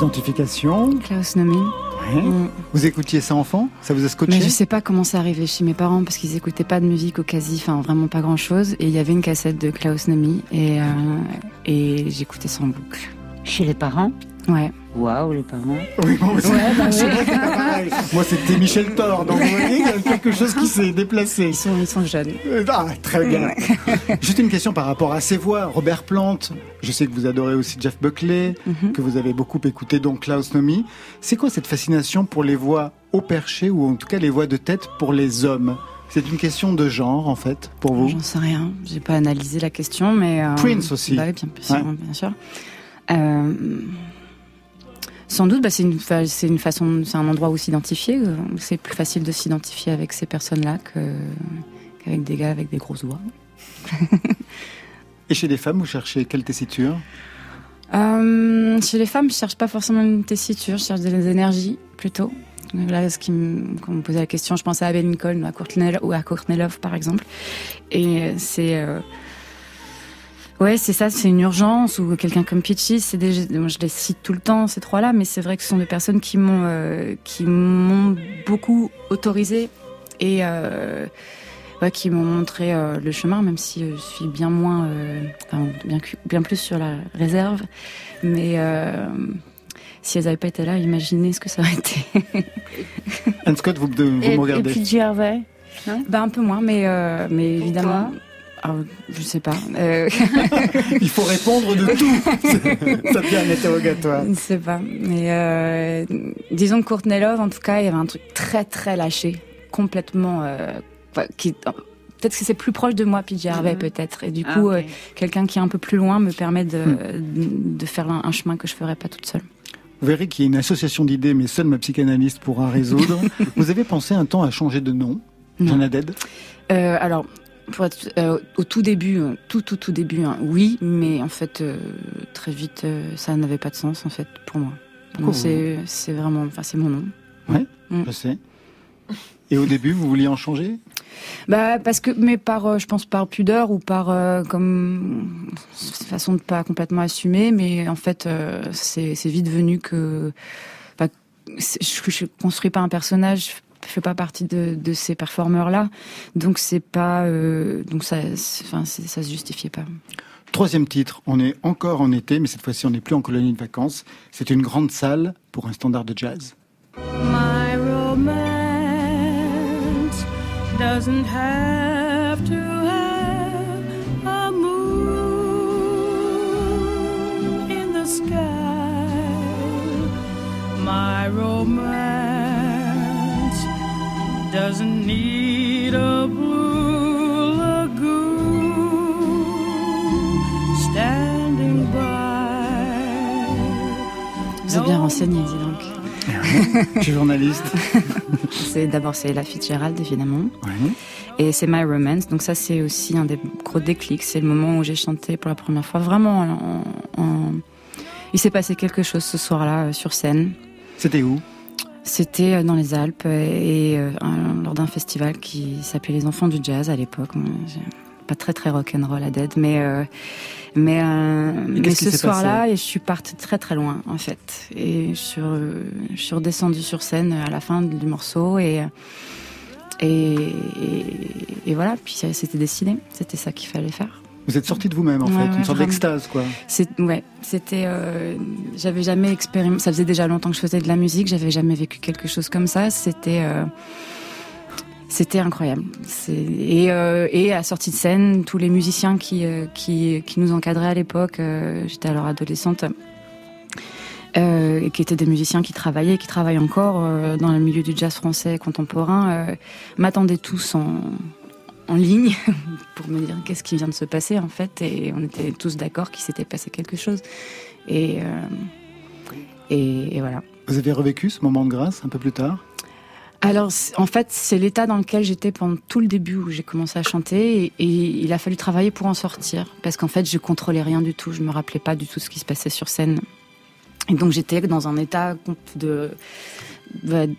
Identification. Klaus Nomi. Ouais. Mm. Vous écoutiez ça enfant? Ça vous a scotché? Mais je sais pas comment c'est arrivé chez mes parents parce qu'ils écoutaient pas de musique au quasi, enfin vraiment pas grand chose. Et il y avait une cassette de Klaus Nomi et, euh, et j'écoutais ça en boucle. Chez les parents? Ouais. Waouh, les parents. Oui. Ouais, bah (laughs) C'est ouais. c'est pas pareil. Moi, c'était Michel Thor, donc vous voyez, il y a quelque chose qui s'est déplacé. Ils sont, ils sont jeunes. Euh, Ah, très bien. (laughs) Juste une question par rapport à ces voix. Robert Plant, je sais que vous adorez aussi Jeff Buckley, Mhm. que vous avez beaucoup écouté, donc Klaus Nomi. C'est quoi cette fascination pour les voix au perché, ou en tout cas les voix de tête pour les hommes? C'est une question de genre, en fait, pour vous? J'en sais rien. J'ai pas analysé la question, mais euh, Prince aussi. Bah oui, bien, sûr, bien sûr. Euh, sans doute, bah, c'est une, fa- c'est une façon, c'est un endroit où s'identifier. euh, C'est plus facile de s'identifier avec ces personnes-là que qu'avec des gars avec des grosses voix. (laughs) Et chez les femmes, vous cherchez quelle tessiture? Euh, chez les femmes, je cherche pas forcément une tessiture, je cherche des énergies plutôt. Là, ce qui me, quand on me posait la question, je pensais à Abel Lincoln ou à Courtney, ou à Courtney Love, par exemple. Et euh, c'est, euh, ouais, c'est ça, c'est une urgence ou quelqu'un comme Peachy, c'est des, moi, je les cite tout le temps ces trois-là, mais c'est vrai que ce sont des personnes qui m'ont, euh, qui m'ont beaucoup autorisé et euh, ouais, qui m'ont montré euh, le chemin, même si je suis bien moins, euh, enfin, bien, plus sur la réserve. Mais euh, si elles n'avaient pas été là, imaginez ce que ça aurait été. Anne Scott, vous, Et, me regardez. et puis Gervais bah, un peu moins, mais, euh, mais évidemment. Ah, je sais pas. Euh, (laughs) Il faut répondre de tout. (laughs) Ça devient un interrogatoire. je ne sais pas. Mais euh, disons que Courtney Love, en tout cas, il y avait un truc très très lâché, complètement. euh, enfin, qui, peut-être que c'est plus proche de moi, PJ Harvey, Mhm. peut-être. Et du Ah, coup, euh, quelqu'un qui est un peu plus loin me permet de, de faire un, un chemin que je ferais pas toute seule. Vous verrez qu'il y a une association d'idées, mais seule ma psychanalyste pourra résoudre. (laughs) vous avez pensé un temps à changer de nom? Jeanne Haddad? Euh, alors, pour être, euh, au tout début, euh, tout tout tout début, hein, oui, mais en fait, euh, très vite, euh, ça n'avait pas de sens en fait pour moi. C'est c'est vraiment, enfin c'est mon nom. Ouais, Mm. je sais. Et au début, vous vouliez en changer? Bah parce que, mais par, je pense par pudeur ou par euh, comme façon de pas complètement assumer, mais en fait, euh, c'est vite venu que, enfin, je, je construis pas un personnage. Je fais pas partie de, de ces performeurs-là, donc c'est pas, euh, donc ça, enfin, ça se justifiait pas. Troisième titre, on est encore en été, mais cette fois-ci on n'est plus en colonie de vacances. C'est une grande salle pour un standard de jazz. My romance doesn't have to have a moon in the sky. My romance doesn't need a blue lagoon standing by. Vous êtes bien renseigné, dis donc. Je suis journaliste. (laughs) C'est d'abord c'est la Fitzgerald évidemment. Ouais. Et c'est My Romance, donc ça c'est aussi un des gros déclics. C'est le moment où j'ai chanté pour la première fois. Vraiment, en- en- il s'est passé quelque chose ce soir-là euh, sur scène. C'était où? C'était euh, dans les Alpes et euh, lors d'un festival qui s'appelait Les Enfants du Jazz à l'époque. Pas très très rock'n'roll à dead, mais euh, mais euh, mais ce soir-là, et je suis partie très très loin en fait. Et je suis, je suis redescendue sur scène à la fin du morceau et et, et, et voilà. Puis c'était décidé. C'était ça qu'il fallait faire. Vous êtes sorti de vous-même en Ouais, fait, ouais, une sorte d'extase quoi. C'est ouais, c'était euh, j'avais jamais expérimenté ça faisait déjà longtemps que je faisais de la musique, j'avais jamais vécu quelque chose comme ça, c'était euh, c'était incroyable. Et euh, et à sortie de scène, tous les musiciens qui qui qui nous encadraient à l'époque, j'étais alors adolescente. Euh, et qui étaient des musiciens qui travaillaient, qui travaillent encore euh, dans le milieu du jazz français contemporain, euh, m'attendaient tous en, en ligne (laughs) pour me dire qu'est-ce qui vient de se passer en fait. Et on était tous d'accord qu'il s'était passé quelque chose. Et, euh, et et voilà. Vous avez revécu ce moment de grâce un peu plus tard? Alors en fait c'est l'état dans lequel j'étais pendant tout le début où j'ai commencé à chanter. Et, et il a fallu travailler pour en sortir. Parce qu'en fait je contrôlais rien du tout, je me rappelais pas du tout ce qui se passait sur scène. Et donc j'étais dans un état de, de-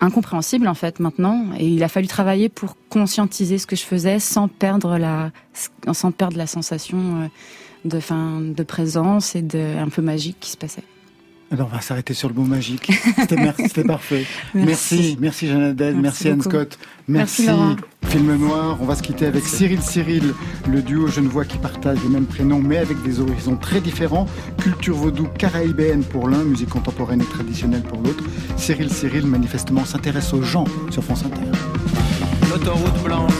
incompréhensible en fait maintenant et il a fallu travailler pour conscientiser ce que je faisais sans perdre la sans perdre la sensation euh, de fin de présence et de un peu magique qui se passait. Alors on va s'arrêter sur le mot magique. C'était mer- (laughs) c'était parfait. Merci. Merci, merci Jeanne merci, Merci Anne beaucoup. Scott, Merci. Film Noir. On va se quitter avec Cyril Cyril, le duo genevois qui partage les mêmes prénoms mais avec des horizons très différents. Culture vaudou caraïbéenne pour l'un, musique contemporaine et traditionnelle pour l'autre. Cyril Cyril manifestement s'intéresse aux gens sur France Inter. L'autoroute blanche,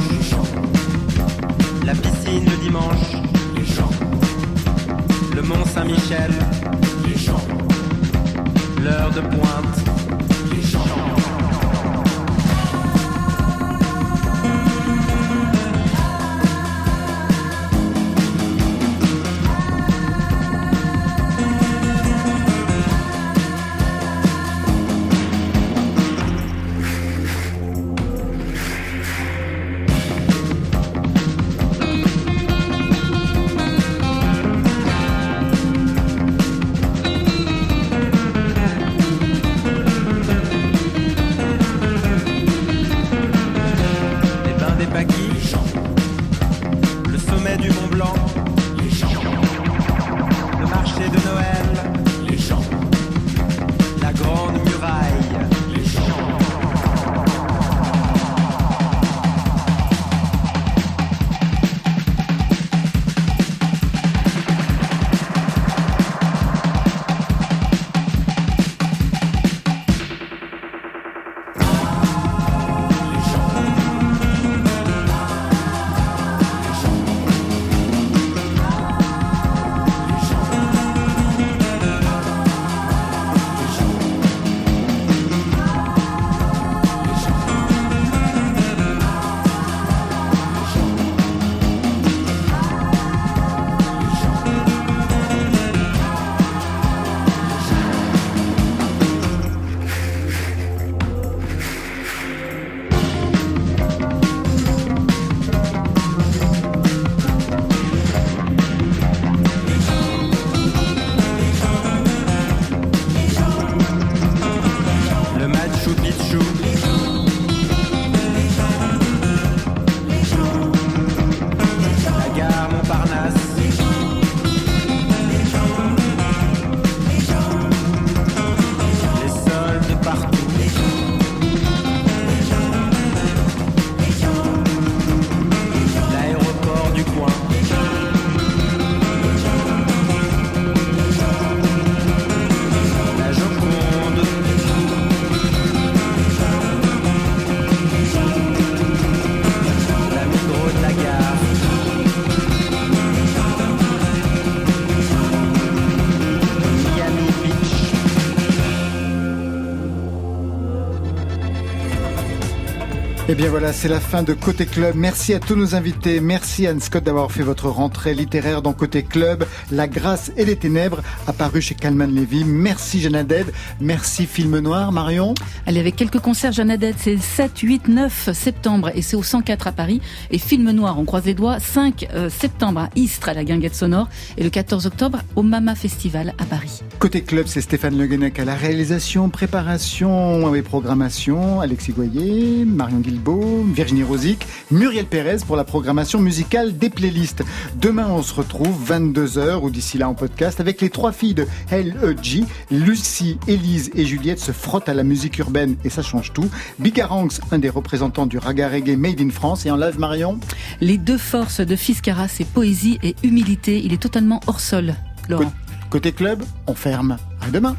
la piscine le dimanche, les gens. Le Mont Saint-Michel, les gens. L'heure de pointe, les gens. Bien voilà, c'est la fin de Côté Club. Merci à tous nos invités. Merci Anne Scott d'avoir fait votre rentrée littéraire dans Côté Club. La grâce et les ténèbres, apparu chez Calman Levy. Merci Jeanne. Merci Film Noir, Marion? Allez, avec quelques concerts, Jeanne c'est le 7, 8, 9 septembre et c'est au 104 à Paris. Et Film Noir, on croise les doigts, 5 euh, septembre à Istres, à la Guinguette Sonore. Et le 14 octobre au Mama Festival à Paris. Côté Club, c'est Stéphane Le Guenec à la réalisation, préparation et programmation. Alexis Goyer, Marion Guilbault Baum, Virginie Rosic, Muriel Pérez pour la programmation musicale des playlists. Demain, on se retrouve 22h ou d'ici là en podcast avec les trois filles de LEG. Lucie, Élise et Juliette se frottent à la musique urbaine et ça change tout. Bigaranx, un des représentants du raga reggae made in France et en live Marion? Les deux forces de Fiscara, c'est poésie et humilité. Il est totalement hors sol, Laurent. Côté club, on ferme. À demain.